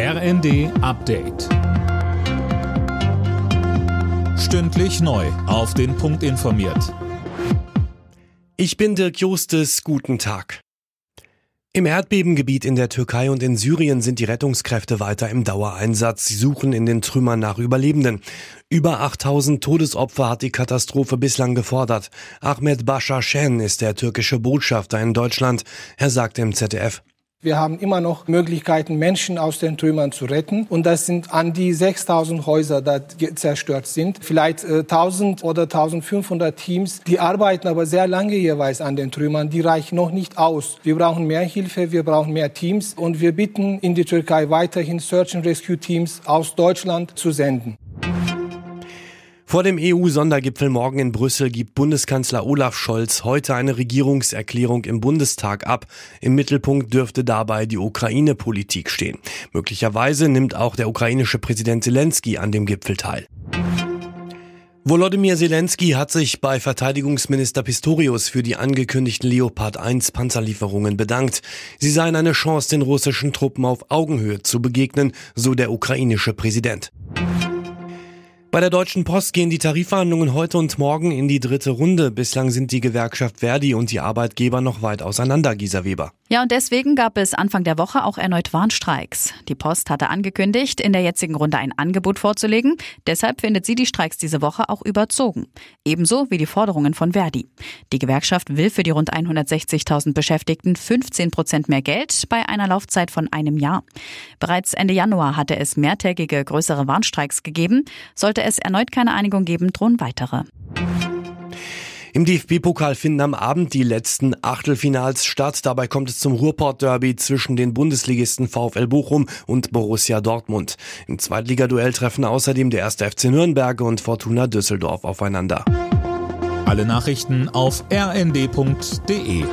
RND Update. Stündlich neu. Auf den Punkt informiert. Ich bin Dirk Justes. Guten Tag. Im Erdbebengebiet in der Türkei und in Syrien sind die Rettungskräfte weiter im Dauereinsatz. Sie suchen in den Trümmern nach Überlebenden. Über 8000 Todesopfer hat die Katastrophe bislang gefordert. Ahmed Bashar Shen ist der türkische Botschafter in Deutschland. Er sagt im ZDF. Wir haben immer noch Möglichkeiten, Menschen aus den Trümmern zu retten. Und das sind an die 6000 Häuser, die zerstört sind. Vielleicht äh, 1000 oder 1500 Teams, die arbeiten aber sehr lange jeweils an den Trümmern. Die reichen noch nicht aus. Wir brauchen mehr Hilfe, wir brauchen mehr Teams. Und wir bitten in die Türkei weiterhin Search and Rescue Teams aus Deutschland zu senden. Vor dem EU-Sondergipfel morgen in Brüssel gibt Bundeskanzler Olaf Scholz heute eine Regierungserklärung im Bundestag ab. Im Mittelpunkt dürfte dabei die Ukraine-Politik stehen. Möglicherweise nimmt auch der ukrainische Präsident Zelensky an dem Gipfel teil. Volodymyr Zelensky hat sich bei Verteidigungsminister Pistorius für die angekündigten Leopard 1 Panzerlieferungen bedankt. Sie seien eine Chance, den russischen Truppen auf Augenhöhe zu begegnen, so der ukrainische Präsident. Bei der Deutschen Post gehen die Tarifverhandlungen heute und morgen in die dritte Runde. Bislang sind die Gewerkschaft Verdi und die Arbeitgeber noch weit auseinander, Gisa Weber. Ja, und deswegen gab es Anfang der Woche auch erneut Warnstreiks. Die Post hatte angekündigt, in der jetzigen Runde ein Angebot vorzulegen. Deshalb findet sie die Streiks diese Woche auch überzogen. Ebenso wie die Forderungen von Verdi. Die Gewerkschaft will für die rund 160.000 Beschäftigten 15 Prozent mehr Geld bei einer Laufzeit von einem Jahr. Bereits Ende Januar hatte es mehrtägige größere Warnstreiks gegeben. Sollte es erneut keine Einigung geben, drohen weitere. Im DFB-Pokal finden am Abend die letzten Achtelfinals statt. Dabei kommt es zum Ruhrport-Derby zwischen den Bundesligisten VfL Bochum und Borussia Dortmund. Im Zweitligaduell treffen außerdem der erste FC Nürnberg und Fortuna Düsseldorf aufeinander. Alle Nachrichten auf rnd.de